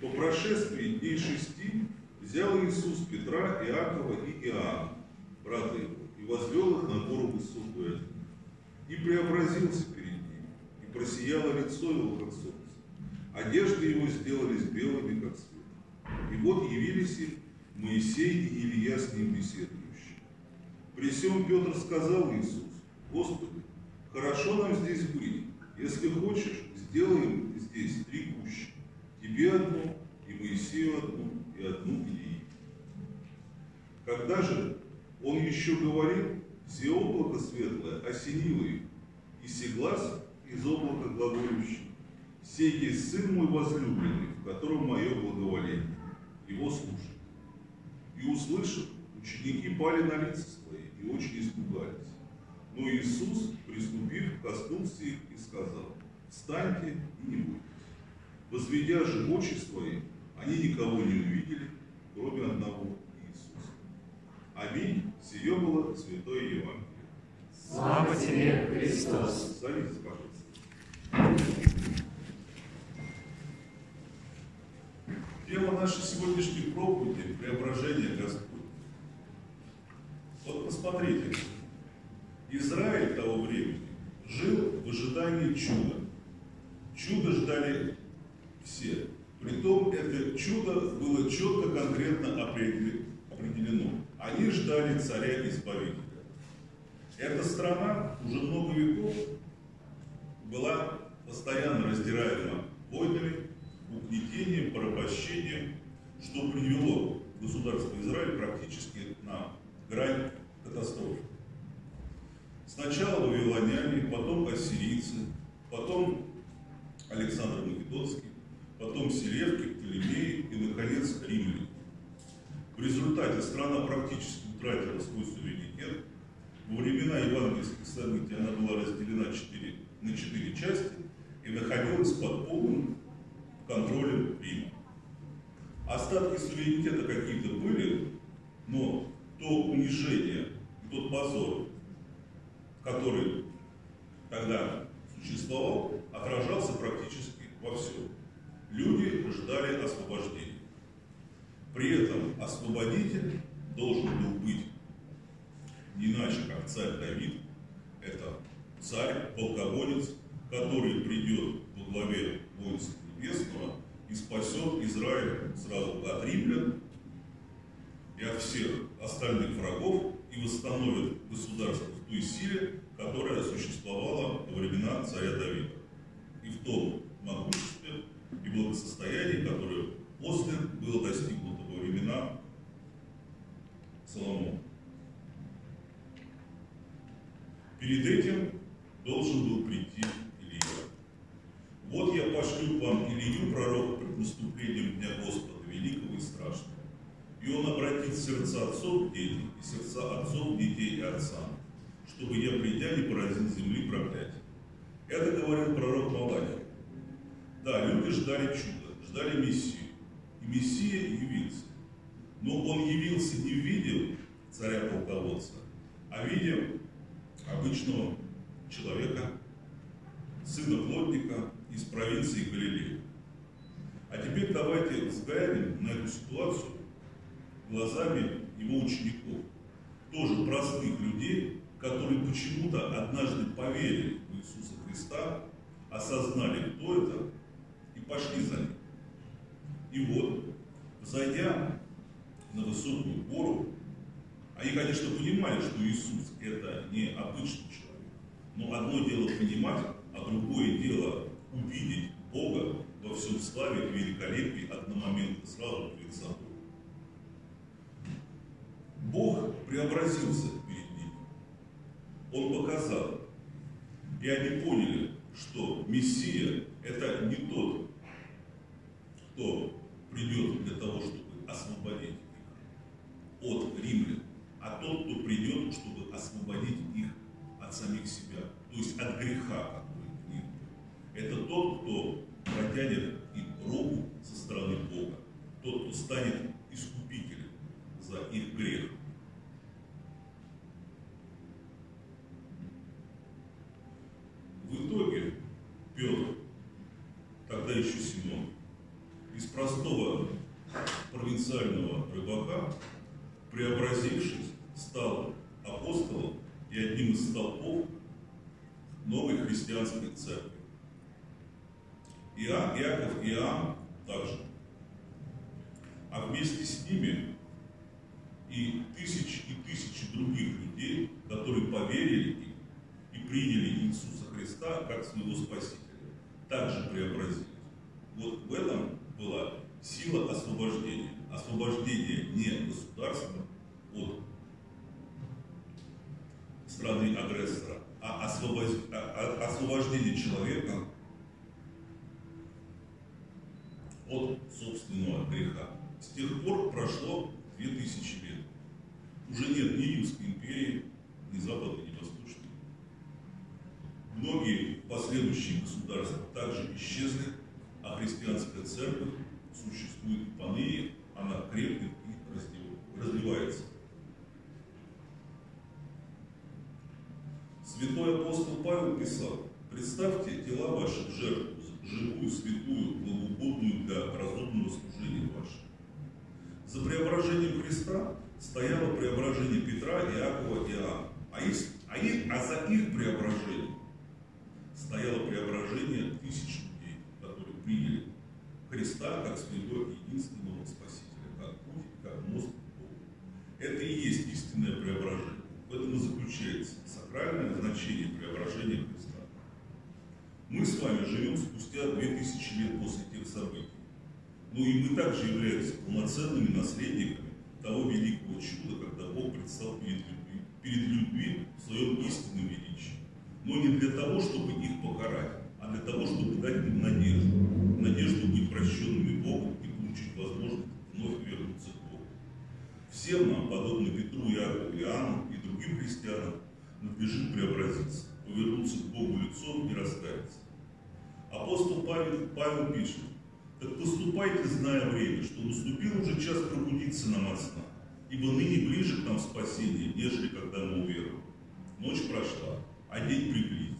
По прошествии дней шести взял Иисус Петра, Иакова и Иоанна, брата его, и возвел их на гору высокую, и преобразился перед ним, и просияло лицо его, как солнце. Одежды его сделались белыми, как свет. И вот явились им Моисей и Илья с ним беседующие. При всем Петр сказал Иисус, Господи, хорошо нам здесь быть. Если хочешь, сделаем здесь три кущи. Тебе одну, еще говорил, все облако светлое осенило их, и сеглас из облака глаголющий. Сей есть Сын мой возлюбленный, в котором мое благоволение. Его слушай. И услышав, ученики пали на лица свои и очень испугались. Но Иисус, приступив, коснулся их и сказал, встаньте и не бойтесь. Возведя же очи свои, они никого не увидели, кроме одного Иисуса. Аминь. Сие было Святое Евангелие. Слава тебе, Христос! Садитесь, пожалуйста. Тема нашей сегодняшней проповеди – преображение Господне. Вот посмотрите, Израиль того времени жил в ожидании чуда. Чудо ждали все. Притом это чудо было четко, конкретно определено. Они ждали царя-избавителя. Эта страна уже много веков была постоянно раздираема войнами, угнетением, порабощением, что привело государство Израиль практически на грань катастрофы. Сначала вавилоняне, потом ассирийцы, потом Александр Македонский, потом Селевки, Птолемеи и, наконец, римляне. В результате страна практически утратила свой суверенитет. Во времена евангельских событий она была разделена четыре, на четыре части и находилась под полным контролем Рима. Остатки суверенитета какие-то были, но то унижение и тот позор, который тогда существовал, отражался практически во всем. Люди ждали освобождения. При этом освободитель должен был быть не иначе, как царь Давид. Это царь, полководец, который придет во главе воинств небесного и спасет Израиль сразу от римлян и от всех остальных врагов и восстановит государство в той силе, которая существовала во времена царя Давида. И в том могуществе и благосостоянии, которое после было достигнуто Соломона. Перед этим должен был прийти Илья. Вот я пошлю вам Илью, пророка, пред наступлением Дня Господа Великого и Страшного. И он обратит сердца отцов к детям и сердца отцов детей и отцам, чтобы я, придя, не поразил земли проклятие. Это говорил пророк Малахий. Да, люди ждали чуда, ждали Мессию. И Мессия явился. Но он явился не в виде царя-полководца, а в виде обычного человека, сына плотника из провинции Галилеи. А теперь давайте взглянем на эту ситуацию глазами его учеников, тоже простых людей, которые почему-то однажды поверили в Иисуса Христа, осознали, кто это, и пошли за ним. И вот, зайдя на высокую гору, они, конечно, понимали, что Иисус – это не обычный человек. Но одно дело понимать, а другое дело увидеть Бога во всем славе и великолепии одномоментно сразу перед собой. Бог преобразился перед ними. Он показал. И они поняли, что Мессия – это не тот, кто придет для того, чтобы освободить от римлян, а тот, кто придет, чтобы освободить их от самих себя, то есть от греха, который к ним. Это тот, кто протянет им руку со стороны Бога, тот, кто станет искупителем за их грех. В итоге Петр, тогда еще Симон, из простого провинциального рыбака, преобразившись, стал апостолом и одним из столпов новой христианской церкви. Иоанн, Иаков и Иоанн также. А вместе с ними и тысячи и тысячи других людей, которые поверили и приняли Иисуса Христа как своего Спасителя, также преобразились. Вот в этом была сила освобождения. Освобождение не государства от страны агрессора, а а- а- освобождение человека от собственного греха. С тех пор прошло 2000 лет. Уже нет ни Римской империи, ни Западной, ни Восточной. Многие последующие государства также исчезли, а христианская церковь существует и поныне, она крепнет и развивается. Святой апостол Павел писал, представьте тела ваших жертв, живую, святую, благоугодную для разумного служения вашего. За преображением Христа стояло преображение Петра, Иакова и Иоанна. А, их, а, их, а за их преображением стояло преображение тысяч людей, которые приняли Христа как своего единственного Спасителя, как путь, как мост к Богу. Это и есть истинное преображение. В этом и заключается сакральное значение преображения Христа. Мы с вами живем спустя 2000 лет после тех событий. Ну и мы также являемся полноценными наследниками того великого чуда, когда Бог предстал перед людьми, перед людьми в своем истинном величии. Но не для того, чтобы их покарать, а для того, чтобы дать им надежду. Надежду быть прощенными Богом и получить возможность вновь вернуться к. Всем нам, подобно Петру, Иакову, Иоанну и другим христианам, надлежит преобразиться, повернуться к Богу лицом и раскаяться. Апостол Павел, Павел пишет, так поступайте, зная время, что наступил уже час пробудиться нам от сна, ибо ныне ближе к нам спасение, нежели когда мы уверовали. Ночь прошла, а день приблизился.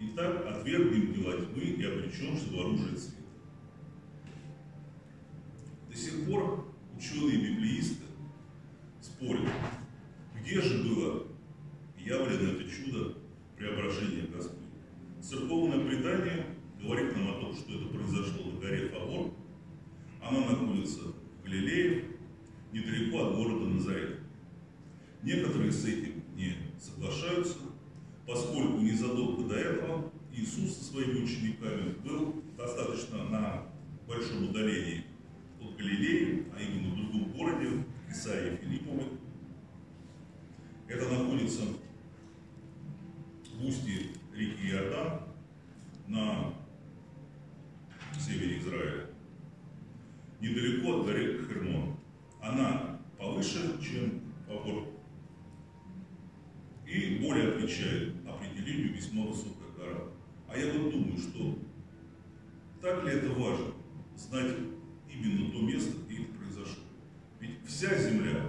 Итак, отвергнем дела тьмы и обречемся в оружие света. До сих пор ученые-библеисты спорят, где же было явлено это чудо преображения Господня. Церковное предание говорит нам о том, что это произошло на горе Фавор. Она находится в Галилее, недалеко от города Назарет. Некоторые с этим не соглашаются, поскольку незадолго до этого Иисус со своими учениками был достаточно на большом удалении от Галилеи, а именно в другом городе, Исаии Филипповой. Находится в устье реки Иордан на севере Израиля, недалеко от горы Хермон. Она повыше, чем Фавор, и более отвечает определению весьма высокая гора. А я вот думаю, что так ли это важно, знать именно то место, где это произошло. Ведь вся земля,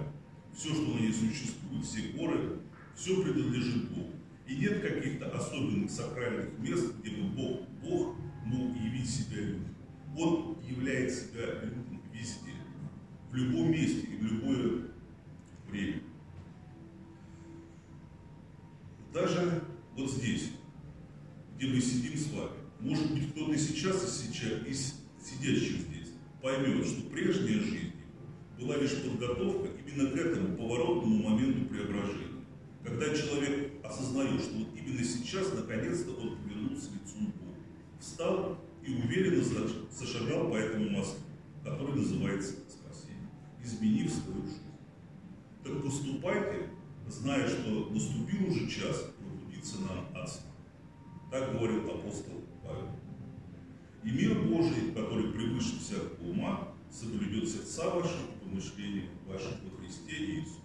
все, что на ней существует, все горы, все принадлежит Богу. И нет каких-то особенных сакральных мест, где бы Бог, Бог мог явить себя людям. Он являет себя людям везде, в любом месте и в любое время. Даже вот здесь, где мы сидим с вами, может быть, кто-то сейчас и сейчас, из сидящих здесь, поймет, что прежняя жизнь была лишь подготовка именно к этому поворотному моменту преображения. Когда человек осознает, что вот именно сейчас, наконец-то, он повернулся лицом к Богу, встал и уверенно зашагал по этому мосту, который называется спасение, изменив свою жизнь. Так поступайте, зная, что наступил уже час пробудиться нам от. Так говорил апостол Павел. И мир Божий, который превыше всякого ума, соблюдет сердца ваши и помышления ваших во Христе Иисусе.